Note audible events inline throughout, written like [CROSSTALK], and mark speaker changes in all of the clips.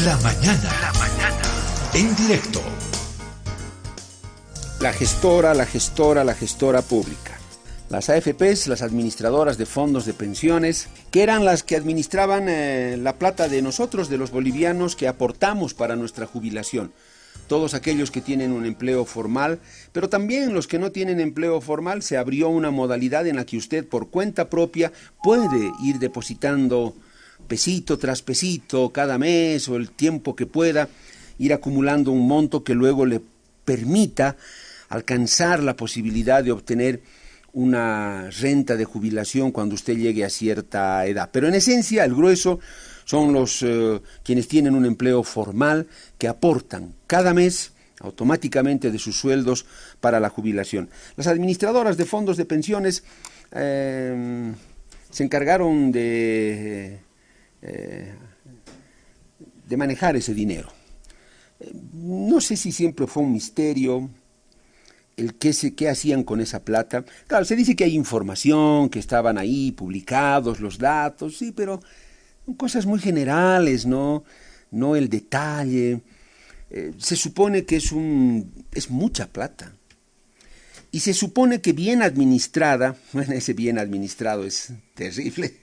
Speaker 1: La mañana. La mañana. En directo.
Speaker 2: La gestora, la gestora, la gestora pública. Las AFPs, las administradoras de fondos de pensiones, que eran las que administraban eh, la plata de nosotros, de los bolivianos, que aportamos para nuestra jubilación todos aquellos que tienen un empleo formal, pero también los que no tienen empleo formal, se abrió una modalidad en la que usted por cuenta propia puede ir depositando pesito tras pesito cada mes o el tiempo que pueda, ir acumulando un monto que luego le permita alcanzar la posibilidad de obtener una renta de jubilación cuando usted llegue a cierta edad. Pero en esencia, el grueso son los eh, quienes tienen un empleo formal que aportan cada mes automáticamente de sus sueldos para la jubilación. Las administradoras de fondos de pensiones eh, se encargaron de, eh, de manejar ese dinero. No sé si siempre fue un misterio el qué, se, qué hacían con esa plata. Claro, se dice que hay información, que estaban ahí publicados los datos, sí, pero cosas muy generales, ¿no? No el detalle. Eh, se supone que es, un, es mucha plata. Y se supone que bien administrada, [LAUGHS] bueno, ese bien administrado es terrible.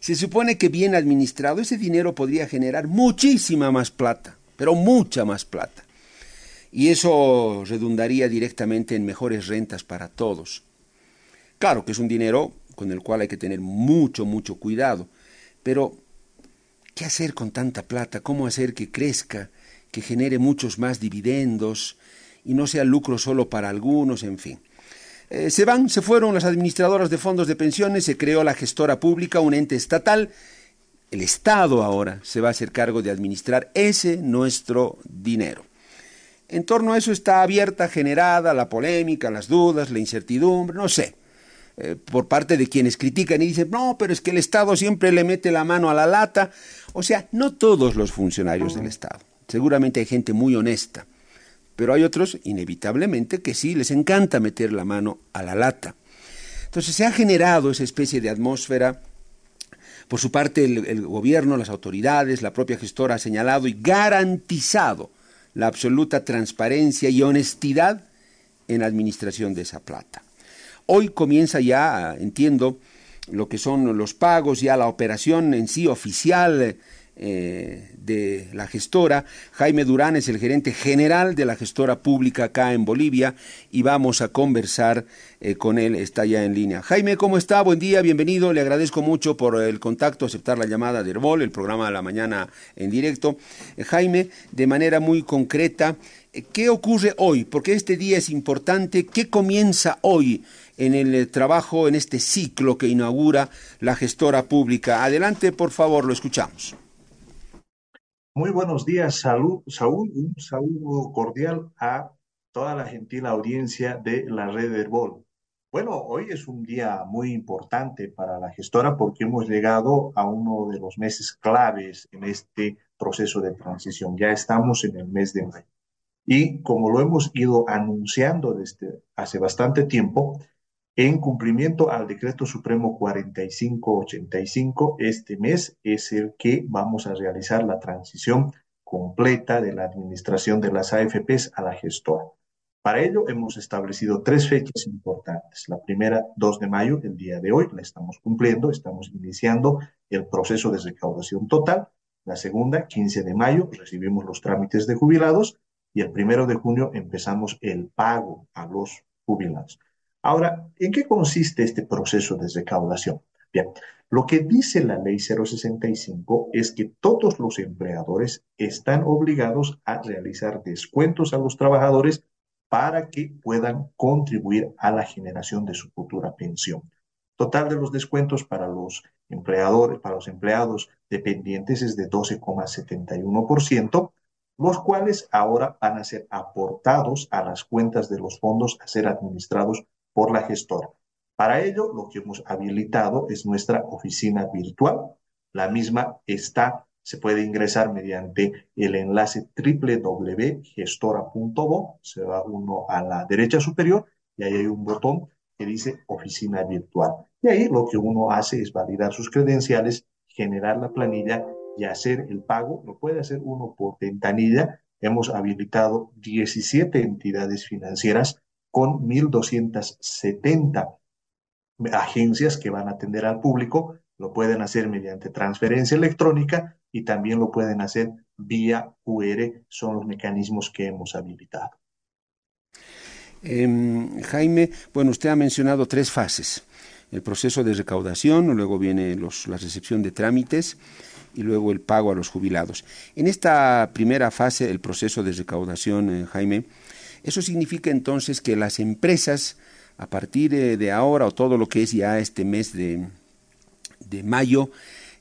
Speaker 2: Se supone que bien administrado ese dinero podría generar muchísima más plata, pero mucha más plata. Y eso redundaría directamente en mejores rentas para todos. Claro que es un dinero con el cual hay que tener mucho, mucho cuidado pero, ¿qué hacer con tanta plata? ¿Cómo hacer que crezca, que genere muchos más dividendos y no sea lucro solo para algunos, en fin? Eh, se van, se fueron las administradoras de fondos de pensiones, se creó la gestora pública, un ente estatal. El Estado ahora se va a hacer cargo de administrar ese nuestro dinero. En torno a eso está abierta, generada la polémica, las dudas, la incertidumbre, no sé. Eh, por parte de quienes critican y dicen, no, pero es que el Estado siempre le mete la mano a la lata. O sea, no todos los funcionarios del Estado. Seguramente hay gente muy honesta, pero hay otros, inevitablemente, que sí les encanta meter la mano a la lata. Entonces se ha generado esa especie de atmósfera. Por su parte, el, gobierno, las autoridades, la propia gestora ha señalado y garantizado la absoluta transparencia y honestidad en la administración de esa plata. Hoy comienza ya, entiendo, lo que son los pagos, ya la operación en sí oficial eh, de la gestora. Jaime Durán es el gerente general de la gestora pública acá en Bolivia y vamos a conversar eh, con él, está ya en línea. Jaime, ¿cómo está? Buen día, bienvenido. Le agradezco mucho por el contacto, aceptar la llamada de Herbol, el programa de la mañana en directo. Eh, Jaime, de manera muy concreta, ¿qué ocurre hoy? Porque este día es importante. ¿Qué comienza hoy? en el trabajo, en este ciclo que inaugura la gestora pública. Adelante, por favor, lo escuchamos.
Speaker 3: Muy buenos días, Saúl. Un saludo cordial a toda la gentil audiencia de la red Herbol. Bueno, hoy es un día muy importante para la gestora porque hemos llegado a uno de los meses claves en este proceso de transición. Ya estamos en el mes de mayo. Y como lo hemos ido anunciando desde hace bastante tiempo, en cumplimiento al decreto supremo 4585, este mes es el que vamos a realizar la transición completa de la administración de las AFPs a la gestora. Para ello hemos establecido tres fechas importantes. La primera, 2 de mayo, el día de hoy, la estamos cumpliendo, estamos iniciando el proceso de recaudación total. La segunda, 15 de mayo, recibimos los trámites de jubilados y el primero de junio empezamos el pago a los jubilados. Ahora, ¿en qué consiste este proceso de recaudación? Bien, lo que dice la ley 065 es que todos los empleadores están obligados a realizar descuentos a los trabajadores para que puedan contribuir a la generación de su futura pensión. Total de los descuentos para los empleadores, para los empleados dependientes es de 12,71%, los cuales ahora van a ser aportados a las cuentas de los fondos a ser administrados por la gestora. Para ello, lo que hemos habilitado es nuestra oficina virtual. La misma está, se puede ingresar mediante el enlace www.gestora.bo, se va uno a la derecha superior y ahí hay un botón que dice oficina virtual. Y ahí lo que uno hace es validar sus credenciales, generar la planilla y hacer el pago, lo puede hacer uno por ventanilla. Hemos habilitado 17 entidades financieras con 1.270 agencias que van a atender al público. Lo pueden hacer mediante transferencia electrónica y también lo pueden hacer vía QR. Son los mecanismos que hemos habilitado.
Speaker 2: Em, Jaime, bueno, usted ha mencionado tres fases. El proceso de recaudación, luego viene la recepción de trámites y luego el pago a los jubilados. En esta primera fase, el proceso de recaudación, eh, Jaime, eso significa entonces que las empresas, a partir de, ahora o todo lo que es ya este mes de, mayo,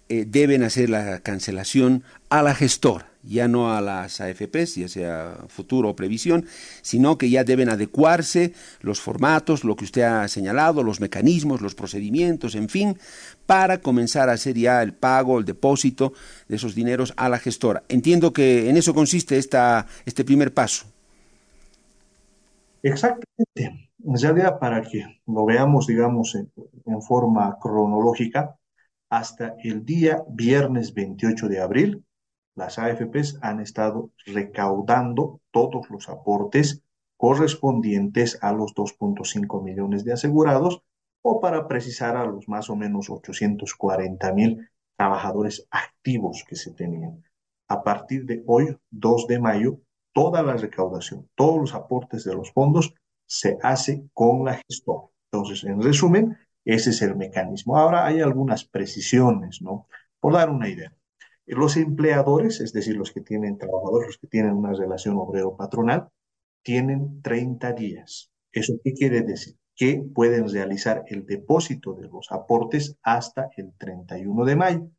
Speaker 2: eh, deben hacer la cancelación a la gestora ya no a las AFPs, ya sea futuro o previsión, sino que ya deben adecuarse los formatos, lo que usted ha señalado, los mecanismos, los procedimientos, en fin, para comenzar a hacer ya el pago, el depósito de esos dineros a la gestora. Entiendo que en eso consiste esta, este primer paso.
Speaker 3: Exactamente. En realidad, para que lo veamos, digamos, en, en forma cronológica, hasta el día viernes 28 de abril, las AFPs han estado recaudando todos los aportes correspondientes a los 2.5 millones de asegurados o para precisar a los más o menos 840 mil trabajadores activos que se tenían. A partir de hoy, 2 de mayo, toda la recaudación, todos los aportes de los fondos se hace con la gestora. Entonces, en resumen, ese es el mecanismo. Ahora hay algunas precisiones, ¿no? Por dar una idea. Los empleadores, es decir, los que tienen trabajadores, los que tienen una relación obrero-patronal, tienen 30 días. ¿Eso qué quiere decir? Que pueden realizar el depósito de los aportes hasta el 31 de mayo.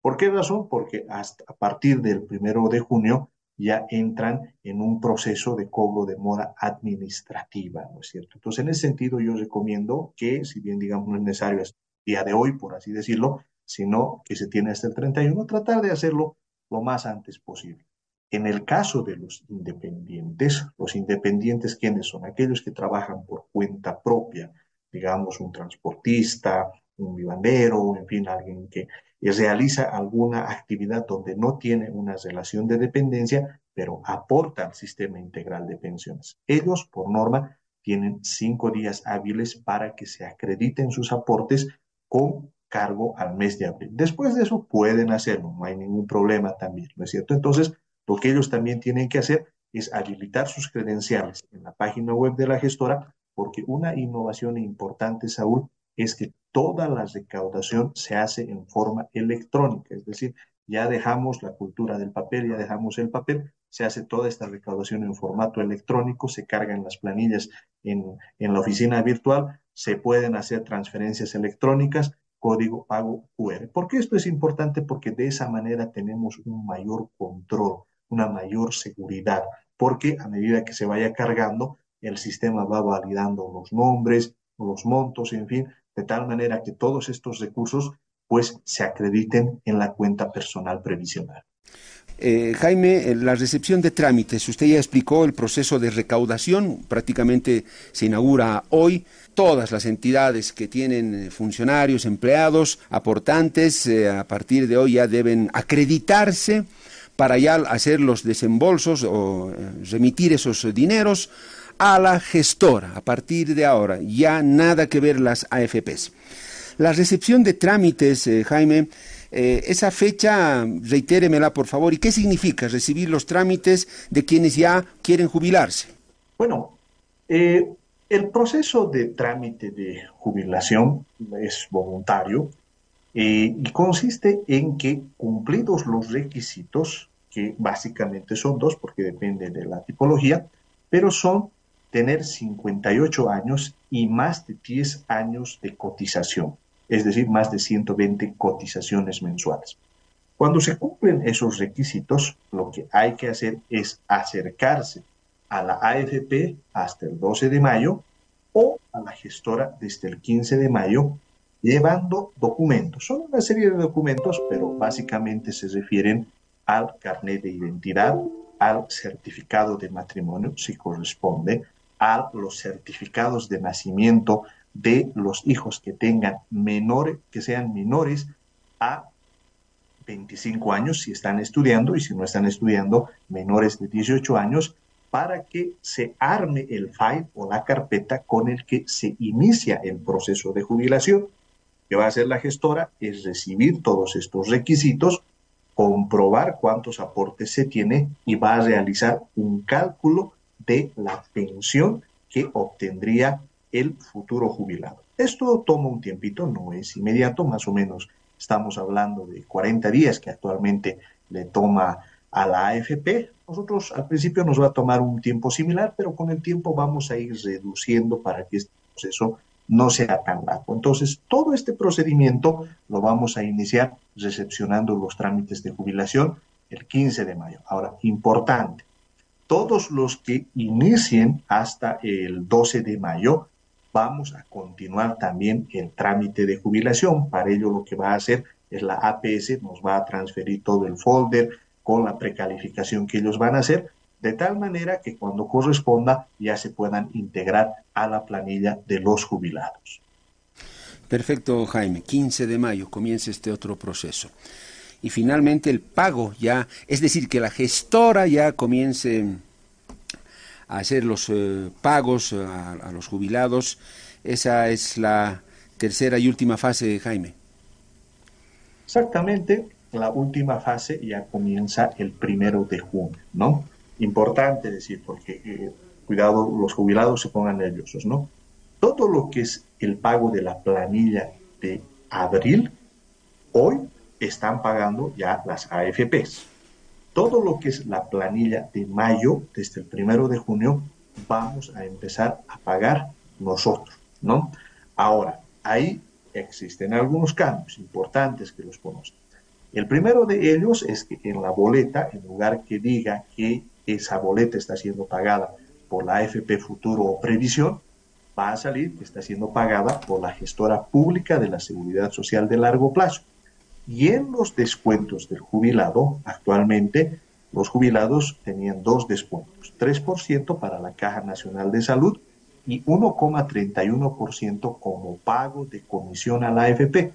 Speaker 3: ¿Por qué razón? Porque hasta a partir del 1 de junio ya entran en un proceso de cobro de mora administrativa, ¿no es cierto? Entonces, en ese sentido, yo recomiendo que, si bien digamos no es necesario el día de hoy, por así decirlo, sino que se tiene hasta el 31, tratar de hacerlo lo más antes posible. En el caso de los independientes, los independientes, ¿quiénes son? Aquellos que trabajan por cuenta propia, digamos un transportista, un vivandero, en fin, alguien que realiza alguna actividad donde no tiene una relación de dependencia, pero aporta al sistema integral de pensiones. Ellos, por norma, tienen cinco días hábiles para que se acrediten sus aportes con cargo al mes de abril. Después de eso pueden hacerlo, no hay ningún problema también, ¿no es cierto? Entonces, lo que ellos también tienen que hacer es habilitar sus credenciales en la página web de la gestora, porque una innovación importante, Saúl, es que toda la recaudación se hace en forma electrónica, es decir, ya dejamos la cultura del papel, ya dejamos el papel, se hace toda esta recaudación en formato electrónico, se cargan las planillas en, en la oficina virtual, se pueden hacer transferencias electrónicas, código pago QR. ¿Por qué esto es importante? Porque de esa manera tenemos un mayor control, una mayor seguridad, porque a medida que se vaya cargando, el sistema va validando los nombres, los montos, en fin, de tal manera que todos estos recursos pues se acrediten en la cuenta personal previsional.
Speaker 2: Eh, Jaime, la recepción de trámites, usted ya explicó el proceso de recaudación, prácticamente se inaugura hoy. Todas las entidades que tienen funcionarios, empleados, aportantes, eh, a partir de hoy ya deben acreditarse para ya hacer los desembolsos o eh, remitir esos dineros a la gestora. A partir de ahora, ya nada que ver las AFPs. La recepción de trámites, Jaime, eh, esa fecha, reitéremela por favor, ¿y qué significa recibir los trámites de quienes ya quieren jubilarse?
Speaker 3: Bueno, eh, el proceso de trámite de jubilación es voluntario eh, y consiste en que cumplidos los requisitos, que básicamente son dos porque depende de la tipología, pero son tener 58 años y más de 10 años de cotización es decir, más de 120 cotizaciones mensuales. Cuando se cumplen esos requisitos, lo que hay que hacer es acercarse a la AFP hasta el 12 de mayo o a la gestora desde el 15 de mayo llevando documentos. Son una serie de documentos, pero básicamente se refieren al carnet de identidad, al certificado de matrimonio, si corresponde, a los certificados de nacimiento de los hijos que tengan menores, que sean menores a 25 años si están estudiando y si no están estudiando menores de 18 años para que se arme el file o la carpeta con el que se inicia el proceso de jubilación. que va a hacer la gestora es recibir todos estos requisitos, comprobar cuántos aportes se tiene y va a realizar un cálculo de la pensión que obtendría el futuro jubilado. Esto toma un tiempito, no es inmediato, más o menos estamos hablando de 40 días que actualmente le toma a la AFP. Nosotros al principio nos va a tomar un tiempo similar, pero con el tiempo vamos a ir reduciendo para que este proceso no sea tan largo. Entonces, todo este procedimiento lo vamos a iniciar recepcionando los trámites de jubilación el 15 de mayo. Ahora, importante, todos los que inicien hasta el 12 de mayo, vamos a continuar también el trámite de jubilación. Para ello lo que va a hacer es la APS, nos va a transferir todo el folder con la precalificación que ellos van a hacer, de tal manera que cuando corresponda ya se puedan integrar a la planilla de los jubilados.
Speaker 2: Perfecto, Jaime. 15 de mayo comienza este otro proceso. Y finalmente el pago ya, es decir, que la gestora ya comience a hacer los eh, pagos a, los jubilados. Esa es la tercera y última fase, Jaime.
Speaker 3: Exactamente, la última fase ya comienza el primero de junio, ¿no? Importante decir, porque eh, cuidado, los jubilados se pongan nerviosos, ¿no? Todo lo que es el pago de la planilla de abril, hoy están pagando ya las AFPs. Todo lo que es la planilla de mayo, desde el primero de junio, vamos a empezar a pagar nosotros, ¿no? Ahora, ahí existen algunos cambios importantes que los conocen. El primero de ellos es que en la boleta, en lugar que diga que esa boleta está siendo pagada por la AFP Futuro o Previsión, va a salir que está siendo pagada por la gestora pública de la Seguridad Social de largo plazo. Y en los descuentos del jubilado, actualmente los jubilados tenían dos descuentos, 3% para la Caja Nacional de Salud y 1,31% como pago de comisión a la AFP.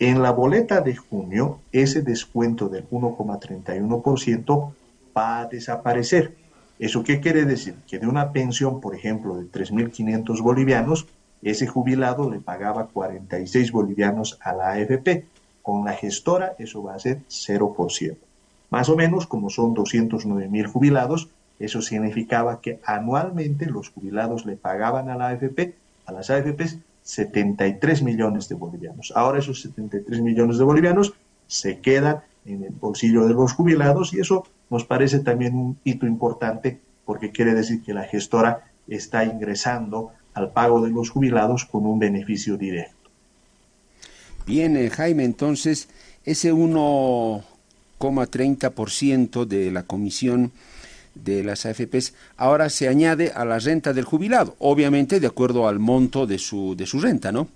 Speaker 3: En la boleta de junio, ese descuento del 1,31% va a desaparecer. ¿Eso qué quiere decir? Que de una pensión, por ejemplo, de 3.500 bolivianos, ese jubilado le pagaba 46 bolivianos a la AFP con la gestora eso va a ser 0%. Más o menos, como son 209 mil jubilados, eso significaba que anualmente los jubilados le pagaban a la AFP, a las AFPs, 73 millones de bolivianos. Ahora esos 73 millones de bolivianos se quedan en el bolsillo de los jubilados y eso nos parece también un hito importante porque quiere decir que la gestora está ingresando al pago de los jubilados con un beneficio directo.
Speaker 2: Bien, Jaime, entonces ese 1,30% de la comisión de las AFPs ahora se añade a la renta del jubilado, obviamente de acuerdo al monto de su, de su renta, ¿no?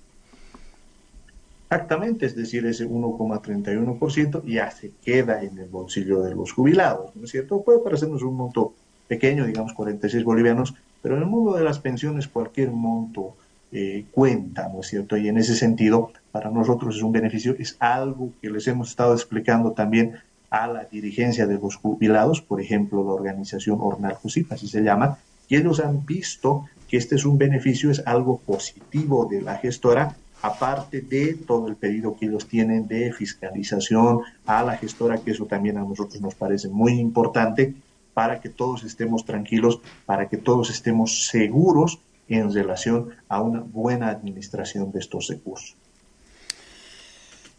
Speaker 3: Exactamente, es decir, ese 1,31% ya se queda en el bolsillo de los jubilados, ¿no es cierto? Puede parecernos un monto pequeño, digamos 46 bolivianos, pero en el mundo de las pensiones cualquier monto eh, cuenta, ¿no es cierto? Y en ese sentido, para nosotros es un beneficio, es algo que les hemos estado explicando también a la dirigencia de los jubilados, por ejemplo, la organización Ornal Jusip, así se llama, y ellos han visto que este es un beneficio, es algo positivo de la gestora, aparte de todo el pedido que ellos tienen de fiscalización a la gestora, que eso también a nosotros nos parece muy importante para que todos estemos tranquilos, para que todos estemos seguros en relación a una buena administración de estos recursos.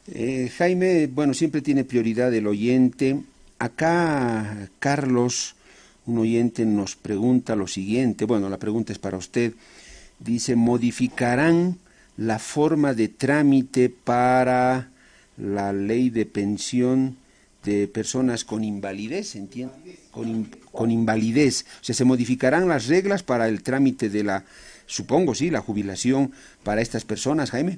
Speaker 2: Eh, Jaime, bueno, siempre tiene prioridad el oyente. Acá Carlos, un oyente, nos pregunta lo siguiente, bueno, la pregunta es para usted. Dice, ¿modificarán la forma de trámite para la ley de pensión de personas con invalidez, ¿entiende? Con, con, invalidez. O sea, se modificarán las reglas para el trámite de la, supongo, sí, la jubilación para estas personas, Jaime.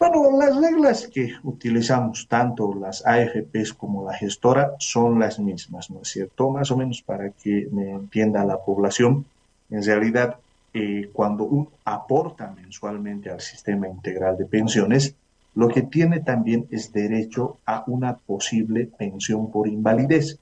Speaker 3: Bueno, las reglas que utilizamos tanto las AFPs como la gestora son las mismas, ¿no es cierto? Más o menos para que me entienda la población, en realidad, eh, cuando uno aporta mensualmente al sistema integral de pensiones, lo que tiene también es derecho a una posible pensión por invalidez.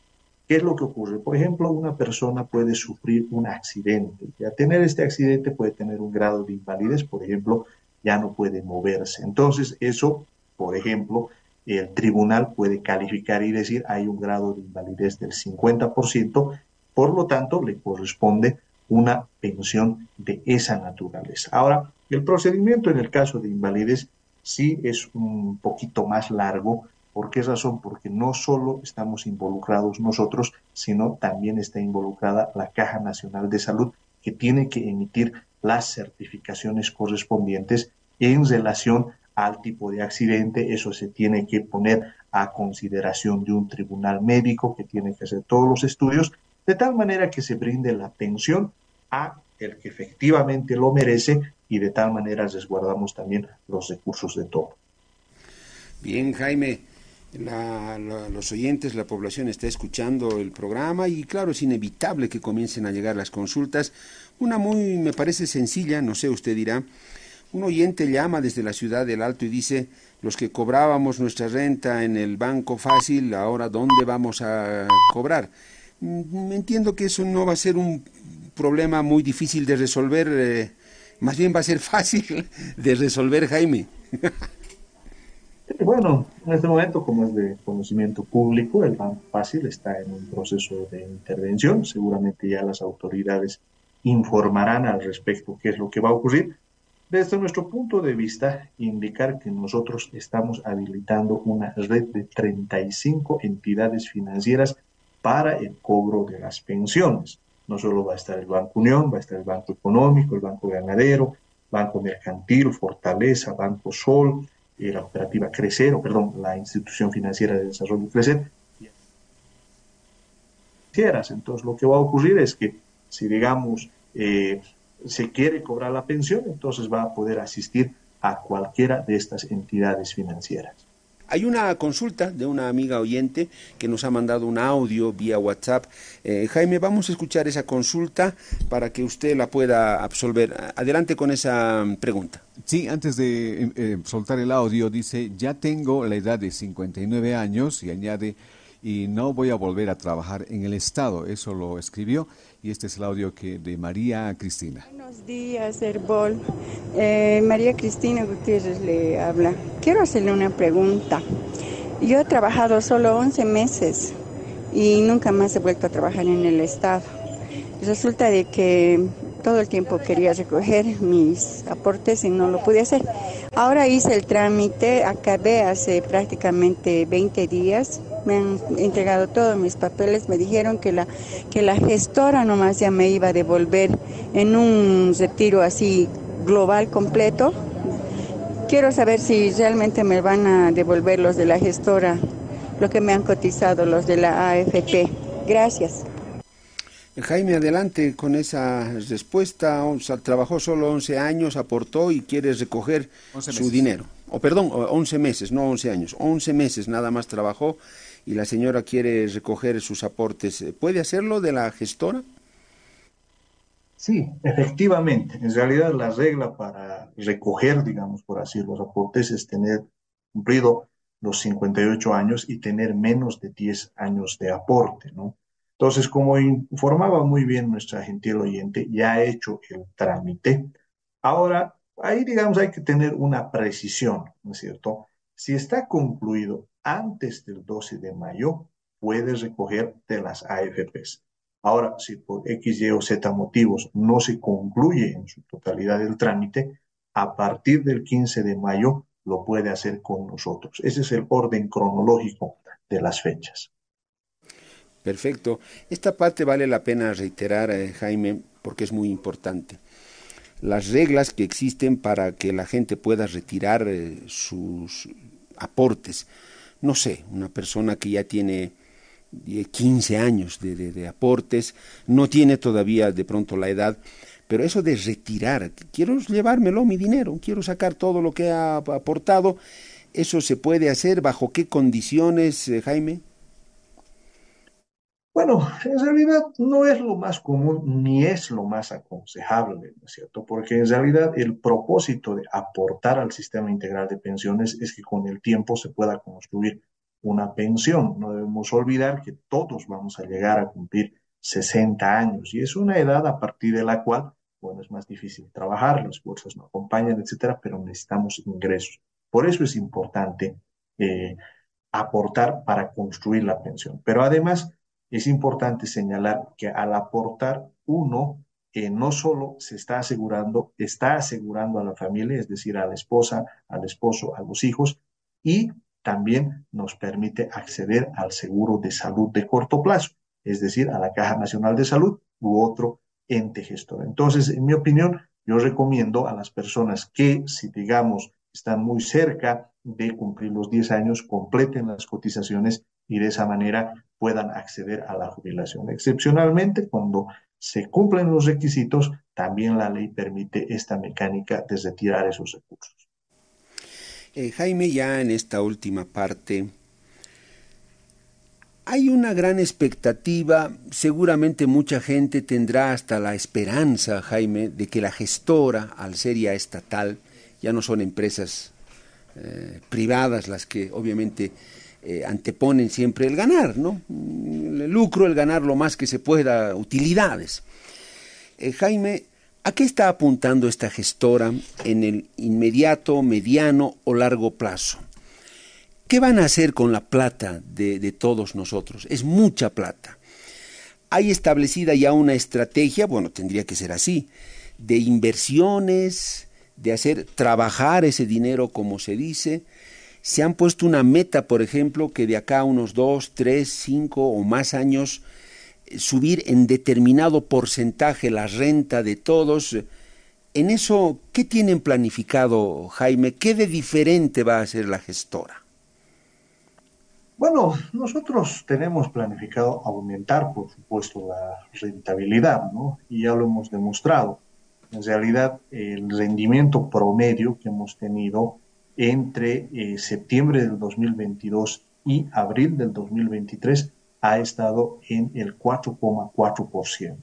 Speaker 3: ¿Qué es lo que ocurre? Por ejemplo, una persona puede sufrir un accidente y a tener este accidente puede tener un grado de invalidez, por ejemplo, ya no puede moverse. Entonces, eso, por ejemplo, el tribunal puede calificar y decir hay un grado de invalidez del 50%, por lo tanto, le corresponde una pensión de esa naturaleza. Ahora, el procedimiento en el caso de invalidez sí es un poquito más largo. ¿Por qué razón? Porque no solo estamos involucrados nosotros, sino también está involucrada la Caja Nacional de Salud, que tiene que emitir las certificaciones correspondientes en relación al tipo de accidente. Eso se tiene que poner a consideración de un tribunal médico que tiene que hacer todos los estudios, de tal manera que se brinde la pensión a el que efectivamente lo merece y de tal manera resguardamos también los recursos de todo.
Speaker 2: Bien, Jaime, los oyentes, la población está escuchando el programa y claro, es inevitable que comiencen a llegar las consultas. Una muy, me parece sencilla, no sé, usted dirá, un oyente llama desde la ciudad del Alto y dice, los que cobrábamos nuestra renta en el banco fácil, ahora ¿dónde vamos a cobrar? Mm, entiendo que eso no va a ser un problema muy difícil de resolver. Eh, más bien va a ser fácil de resolver, Jaime.
Speaker 3: Bueno, en este momento, como es de conocimiento público, el Banco Fácil está en un proceso de intervención. Seguramente ya las autoridades informarán al respecto qué es lo que va a ocurrir. Desde nuestro punto de vista, indicar que nosotros estamos habilitando una red de 35 entidades financieras para el cobro de las pensiones. No solo va a estar el Banco Unión, va a estar el Banco Económico, el Banco Ganadero, Banco Mercantil, Fortaleza, Banco Sol, eh, la cooperativa Crecer, o perdón, la Institución Financiera de Desarrollo Crecer. Entonces, lo que va a ocurrir es que si, digamos, eh, se quiere cobrar la pensión, entonces va a poder asistir a cualquiera de estas entidades financieras.
Speaker 2: Hay una consulta de una amiga oyente que nos ha mandado un audio vía WhatsApp. Eh, Jaime, vamos a escuchar esa consulta para que usted la pueda absolver. Adelante con esa pregunta.
Speaker 4: Sí, antes de eh, eh, soltar el audio, dice, ya tengo la edad de 59 años y añade, y no voy a volver a trabajar en el Estado. Eso lo escribió y este es el audio que de María Cristina.
Speaker 5: Buenos días, Herbol. Eh, María Cristina Gutiérrez le habla. Quiero hacerle una pregunta. Yo he trabajado solo 11 meses y nunca más he vuelto a trabajar en el Estado. Resulta de que todo el tiempo quería recoger mis aportes y no lo pude hacer. Ahora hice el trámite, acabé hace prácticamente 20 días me han entregado todos mis papeles, me dijeron que la, que la gestora nomás ya me iba a devolver en un retiro así global completo. Quiero saber si realmente me van a devolver los de la gestora, lo que me han cotizado los de la AFP. Gracias.
Speaker 2: Jaime, adelante con esa respuesta. O sea, trabajó solo 11 años, aportó y quiere recoger su dinero. O perdón, 11 meses, no 11 años. 11 meses nada más trabajó y la señora quiere recoger sus aportes, ¿puede hacerlo de la gestora?
Speaker 3: Sí, efectivamente. En realidad la regla para recoger, digamos, por así, los aportes es tener cumplido los 58 años y tener menos de 10 años de aporte, ¿no? Entonces, como informaba muy bien nuestra gentil oyente, ya ha hecho el trámite. Ahora, ahí, digamos, hay que tener una precisión, ¿no es cierto? Si está concluido antes del 12 de mayo, puede recoger de las AFPs. Ahora, si por X, Y o Z motivos no se concluye en su totalidad el trámite, a partir del 15 de mayo lo puede hacer con nosotros. Ese es el orden cronológico de las fechas.
Speaker 2: Perfecto. Esta parte vale la pena reiterar, eh, Jaime, porque es muy importante. Las reglas que existen para que la gente pueda retirar eh, sus aportes no sé, una persona que ya tiene 15 años de, aportes, no tiene todavía de pronto la edad, pero eso de retirar, quiero llevármelo mi dinero, quiero sacar todo lo que ha aportado, ¿eso se puede hacer? ¿Bajo qué condiciones, eh, Jaime?
Speaker 3: Bueno, en realidad no es lo más común ni es lo más aconsejable, ¿no es cierto? Porque en realidad el propósito de aportar al sistema integral de pensiones es que con el tiempo se pueda construir una pensión. No debemos olvidar que todos vamos a llegar a cumplir 60 años y es una edad a partir de la cual, bueno, es más difícil trabajar, las fuerzas no acompañan, etcétera, pero necesitamos ingresos. Por eso es importante eh, aportar para construir la pensión. Pero además es importante señalar que al aportar uno, eh, no solo se está asegurando, está asegurando a la familia, es decir, a la esposa, al esposo, a los hijos, y también nos permite acceder al seguro de salud de corto plazo, es decir, a la Caja Nacional de Salud u otro ente gestor. Entonces, en mi opinión, yo recomiendo a las personas que, si digamos, están muy cerca de cumplir los 10 años, completen las cotizaciones y de esa manera puedan acceder a la jubilación. Excepcionalmente, cuando se cumplen los requisitos, también la ley permite esta mecánica de retirar esos recursos.
Speaker 2: Eh, Jaime, ya en esta última parte, hay una gran expectativa, seguramente mucha gente tendrá hasta la esperanza, Jaime, de que la gestora, al ser ya estatal, ya no son empresas eh, privadas las que obviamente eh, anteponen siempre el ganar, ¿no? El lucro, el ganar lo más que se pueda, utilidades. Jaime, ¿A qué está apuntando esta gestora en el inmediato, mediano o largo plazo? ¿Qué van a hacer con la plata de, todos nosotros? Es mucha plata. ¿Hay establecida ya una estrategia, bueno, tendría que ser así, de inversiones, de hacer trabajar ese dinero como se dice? ¿Se han puesto una meta, por ejemplo, que de acá a unos dos, tres, cinco o más años subir en determinado porcentaje la renta de todos. En eso, ¿qué tienen planificado, Jaime? ¿Qué de diferente va a hacer la gestora?
Speaker 3: Bueno, nosotros tenemos planificado aumentar, por supuesto, la rentabilidad, ¿no? Y ya lo hemos demostrado. En realidad, el rendimiento promedio que hemos tenido entre eh, septiembre del 2022 y abril del 2023 ha estado en el 4,4%,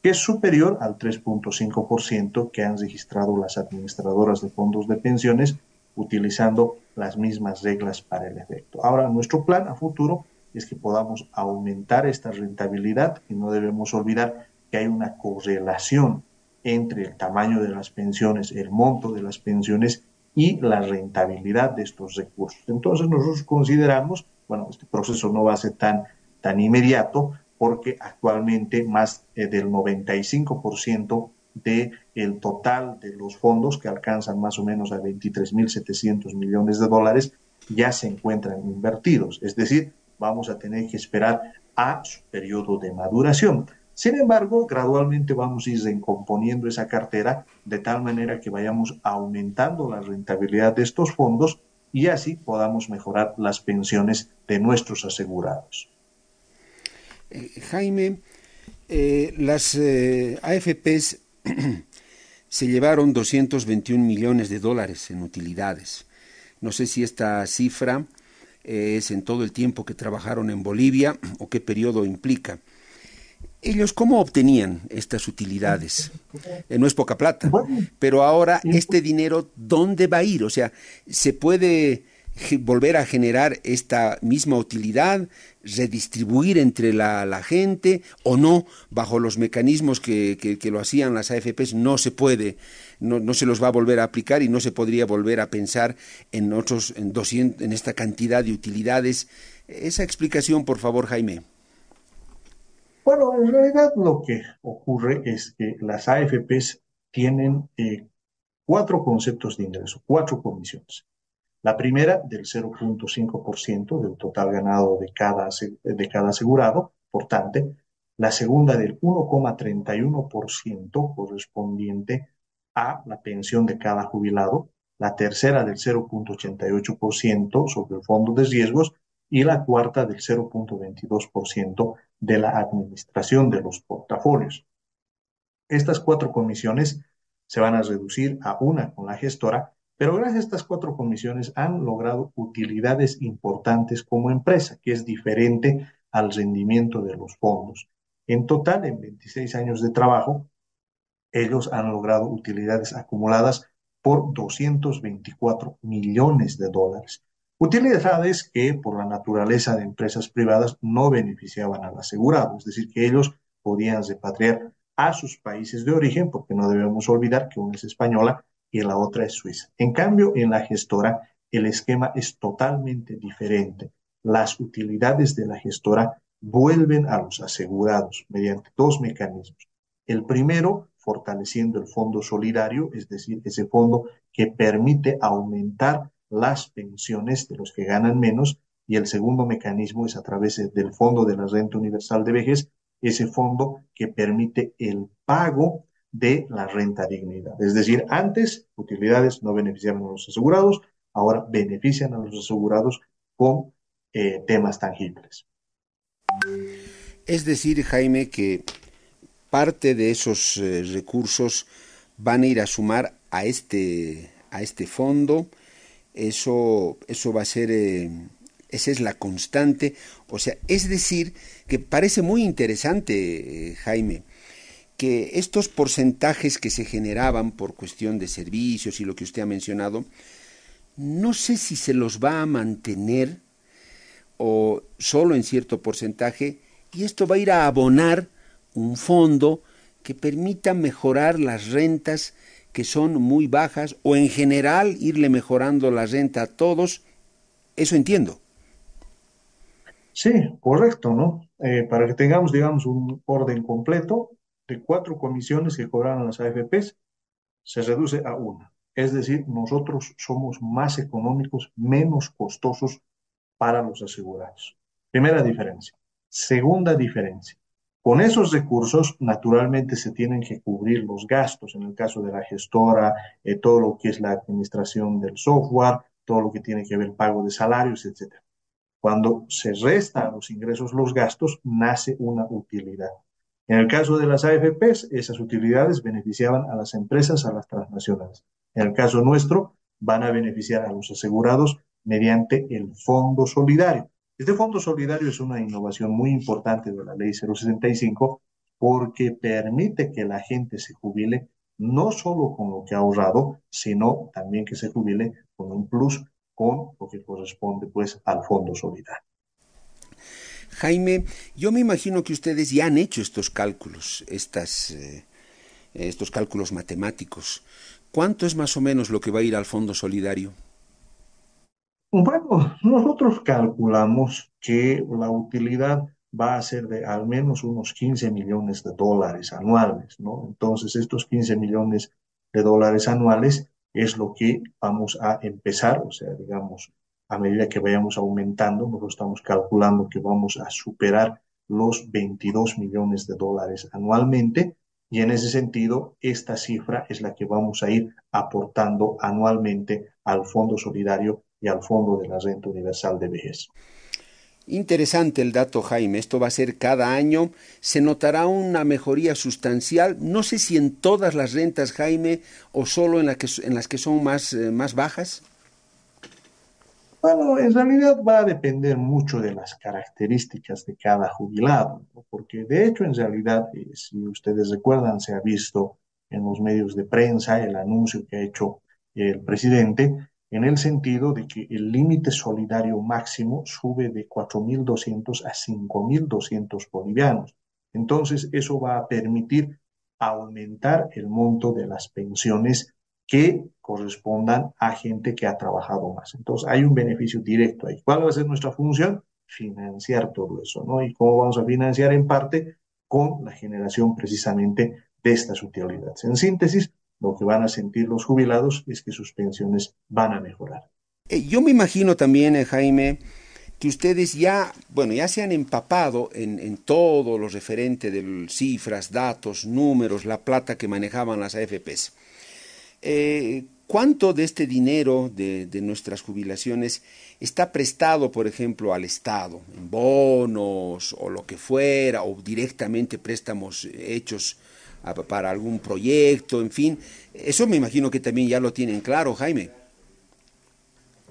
Speaker 3: que es superior al 3,5% que han registrado las administradoras de fondos de pensiones utilizando las mismas reglas para el efecto. Ahora, nuestro plan a futuro es que podamos aumentar esta rentabilidad y no debemos olvidar que hay una correlación entre el tamaño de las pensiones, el monto de las pensiones y la rentabilidad de estos recursos. Entonces nosotros consideramos, bueno, este proceso no va a ser tan tan inmediato porque actualmente más eh, del 95% del el total de los fondos que alcanzan más o menos a 23.700 millones de dólares ya se encuentran invertidos. Es decir, vamos a tener que esperar a su periodo de maduración. Sin embargo, gradualmente vamos a ir recomponiendo esa cartera de tal manera que vayamos aumentando la rentabilidad de estos fondos y así podamos mejorar las pensiones de nuestros asegurados.
Speaker 2: Eh, Jaime, eh, las eh, AFPs [CLEARS THROAT] se llevaron 221 millones de dólares en utilidades. No sé si esta cifra es en todo el tiempo que trabajaron en Bolivia o qué periodo implica. Ellos, ¿cómo obtenían estas utilidades? no es poca plata, pero ahora este dinero, ¿dónde va a ir? O sea, ¿se puede volver a generar esta misma utilidad, redistribuir entre la, gente o no, bajo los mecanismos que, lo hacían las AFPs, no se puede, no, se los va a volver a aplicar y no se podría volver a pensar en otros, en, 200, en esta cantidad de utilidades. Esa explicación, por favor, Jaime.
Speaker 3: Bueno, en realidad lo que ocurre es que las AFPs tienen eh, cuatro conceptos de ingreso, cuatro comisiones. La primera del 0.5% del total ganado de cada, de cada asegurado, portante. La segunda del 1,31% correspondiente a la pensión de cada jubilado. La tercera del 0.88% sobre el fondo de riesgos y la cuarta del 0.22% de la administración de los portafolios. Estas cuatro comisiones se van a reducir a una con la gestora pero gracias a estas cuatro comisiones han logrado utilidades importantes como empresa, que es diferente al rendimiento de los fondos. En total, en 26 años de trabajo, ellos han logrado utilidades acumuladas por 224 millones de dólares. Utilidades que por la naturaleza de empresas privadas no beneficiaban al asegurado, es decir, que ellos podían repatriar a sus países de origen, porque no debemos olvidar que una es española y la otra es suiza. En cambio, en la gestora, el esquema es totalmente diferente. Las utilidades de la gestora vuelven a los asegurados mediante dos mecanismos. El primero, fortaleciendo el fondo solidario, es decir, ese fondo que permite aumentar las pensiones de los que ganan menos, y el segundo mecanismo es a través del Fondo de la Renta Universal de Vejez, ese fondo que permite el pago de la renta dignidad. Es decir, antes utilidades no beneficiaban a los asegurados, ahora benefician a los asegurados con eh, temas tangibles.
Speaker 2: Es decir, Jaime, que parte de esos eh, recursos van a ir a sumar a este, a este fondo. Eso, eso va a ser, eh, esa es la constante. O sea, es decir, que parece muy interesante, Jaime, que estos porcentajes que se generaban por cuestión de servicios y lo que usted ha mencionado, no sé si se los va a mantener o solo en cierto porcentaje, y esto va a ir a abonar un fondo que permita mejorar las rentas que son muy bajas o en general irle mejorando la renta a todos. Eso entiendo.
Speaker 3: Sí, correcto, ¿no? Eh, para que tengamos, digamos, un orden completo, de cuatro comisiones que cobraron las AFPs, se reduce a una. Es decir, nosotros somos más económicos, menos costosos para los asegurados. Primera diferencia. Segunda diferencia. Con esos recursos, naturalmente, se tienen que cubrir los gastos, en el caso de la gestora, eh, todo lo que es la administración del software, todo lo que tiene que ver pago de salarios, etc. Cuando se restan los ingresos, los gastos, nace una utilidad. En el caso de las AFPs, esas utilidades beneficiaban a las empresas, a las transnacionales. En el caso nuestro, van a beneficiar a los asegurados mediante el Fondo Solidario. Este Fondo Solidario es una innovación muy importante de la Ley 065 porque permite que la gente se jubile no solo con lo que ha ahorrado, sino también que se jubile con un plus con lo que corresponde pues al Fondo Solidario.
Speaker 2: Jaime, yo me imagino que ustedes ya han hecho estos cálculos, eh, estos cálculos matemáticos. ¿Cuánto es más o menos lo que va a ir al Fondo Solidario?
Speaker 3: Bueno, nosotros calculamos que la utilidad va a ser de al menos unos 15 millones de dólares anuales, ¿no? Entonces, estos 15 millones de dólares anuales es lo que vamos a empezar, o sea, digamos, a medida que vayamos aumentando, nosotros estamos calculando que vamos a superar los 22 millones de dólares anualmente y en ese sentido, esta cifra es la que vamos a ir aportando anualmente al Fondo Solidario y al Fondo de la Renta Universal de Vejez.
Speaker 2: Interesante el dato, Jaime. Esto va a ser cada año. Se notará una mejoría sustancial. No sé si en todas las rentas, Jaime, o solo en, que, en las que son más, eh, más bajas.
Speaker 3: Bueno, en realidad va a depender mucho de las características de cada jubilado, porque de hecho, en realidad, eh, si ustedes recuerdan, se ha visto en los medios de prensa el anuncio que ha hecho el presidente en el sentido de que el límite solidario máximo sube de 4.200 a 5.200 bolivianos. Entonces, eso va a permitir aumentar el monto de las pensiones que correspondan a gente que ha trabajado más. Entonces, hay un beneficio directo ahí. ¿Cuál va a ser nuestra función? Financiar todo eso, ¿no? ¿Y cómo vamos a financiar? En parte con la generación precisamente de estas utilidades. En síntesis, lo que van a sentir los jubilados es que sus pensiones van a mejorar.
Speaker 2: Eh, yo me imagino también, eh, Jaime, que ustedes ya, bueno, ya se han empapado en, en todo lo referente de cifras, datos, números, la plata que manejaban las AFPs. Eh, ¿Cuánto de este dinero de, nuestras jubilaciones está prestado, por ejemplo, al Estado, en bonos o lo que fuera, o directamente préstamos hechos para algún proyecto, en fin? Eso me imagino que también ya lo tienen claro, Jaime.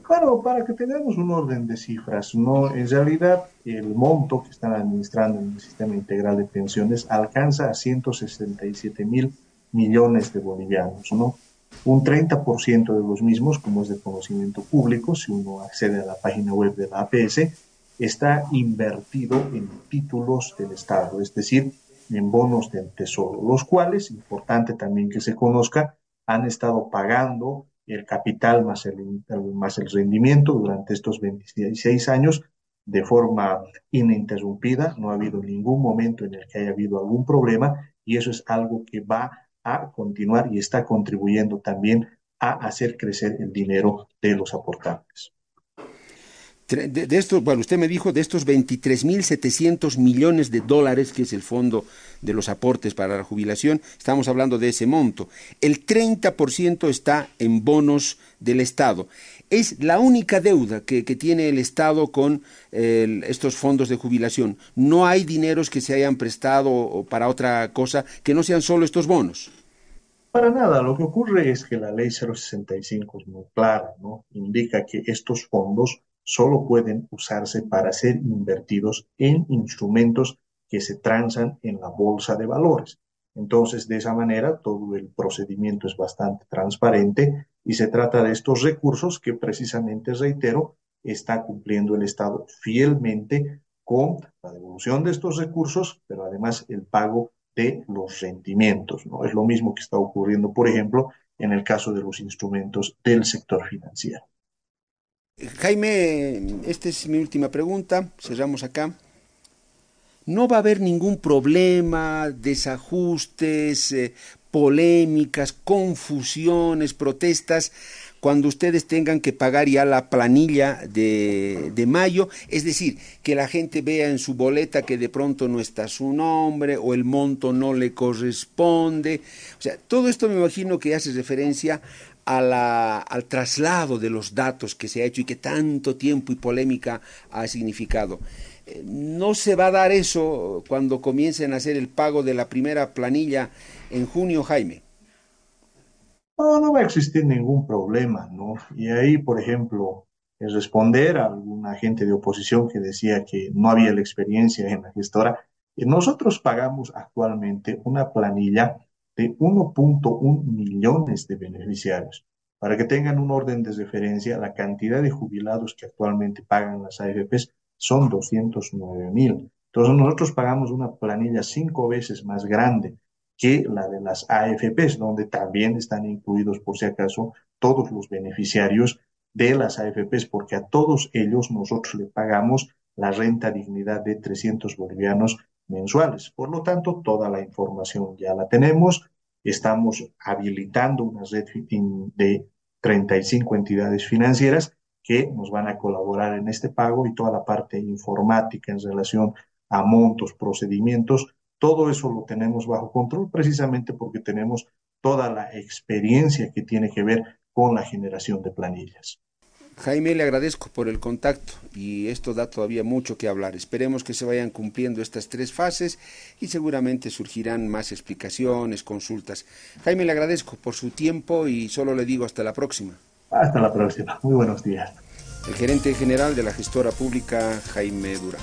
Speaker 3: Claro, para que tengamos un orden de cifras, no, en realidad el monto que están administrando en el sistema integral de pensiones alcanza a 167 mil millones de bolivianos, ¿no? Un 30% de los mismos, como es de conocimiento público, si uno accede a la página web de la APS, está invertido en títulos del Estado, es decir, en bonos del Tesoro, los cuales, importante también que se conozca, han estado pagando el capital más el, más el rendimiento durante estos 26 años de forma ininterrumpida. No ha habido ningún momento en el que haya habido algún problema y eso es algo que va a continuar y está contribuyendo también a hacer crecer el dinero de los aportantes.
Speaker 2: De, estos, bueno, usted me dijo de estos 23.700 millones de dólares, que es el fondo de los aportes para la jubilación, estamos hablando de ese monto. El 30% está en bonos del Estado. Es la única deuda que, que tiene el Estado con estos fondos de jubilación. No hay dineros que se hayan prestado para otra cosa que no sean solo estos bonos.
Speaker 3: Para nada, lo que ocurre es que la ley 065 es muy clara, ¿no? Indica que estos fondos solo pueden usarse para ser invertidos en instrumentos que se transan en la bolsa de valores. Entonces, de esa manera, todo el procedimiento es bastante transparente y se trata de estos recursos que precisamente, reitero, está cumpliendo el Estado fielmente con la devolución de estos recursos, pero además el pago de los rendimientos. ¿no? Es lo mismo que está ocurriendo, por ejemplo, en el caso de los instrumentos del sector financiero.
Speaker 2: Jaime, esta es mi última pregunta, cerramos acá. No va a haber ningún problema, desajustes, eh, polémicas, confusiones, protestas cuando ustedes tengan que pagar ya la planilla de, de, mayo, es decir, que la gente vea en su boleta que de pronto no está su nombre o el monto no le corresponde. O sea, todo esto me imagino que hace referencia a al traslado de los datos que se ha hecho y que tanto tiempo y polémica ha significado. Eh, no se va a dar eso cuando comiencen a hacer el pago de la primera planilla en junio, Jaime.
Speaker 3: No, no va a existir ningún problema, ¿no? Y ahí, por ejemplo, es responder a algún agente de oposición que decía que no había la experiencia en la gestora. Nosotros pagamos actualmente una planilla de 1.1 millones de beneficiarios. Para que tengan un orden de referencia, la cantidad de jubilados que actualmente pagan las AFPs son 209 mil. Entonces nosotros pagamos una planilla cinco veces más grande que la de las AFPs, donde también están incluidos, por si acaso, todos los beneficiarios de las AFPs, porque a todos ellos nosotros le pagamos la renta dignidad de 300 bolivianos mensuales. Por lo tanto, toda la información ya la tenemos. Estamos habilitando una red de 35 entidades financieras que nos van a colaborar en este pago y toda la parte informática en relación a montos, procedimientos, todo eso lo tenemos bajo control precisamente porque tenemos toda la experiencia que tiene que ver con la generación de planillas.
Speaker 2: Jaime, le agradezco por el contacto y esto da todavía mucho que hablar. Esperemos que se vayan cumpliendo estas tres fases y seguramente surgirán más explicaciones, consultas. Jaime, le agradezco por su tiempo y solo le digo hasta la próxima.
Speaker 3: Hasta la próxima. Muy buenos días.
Speaker 2: El gerente general de la gestora pública, Jaime Durán.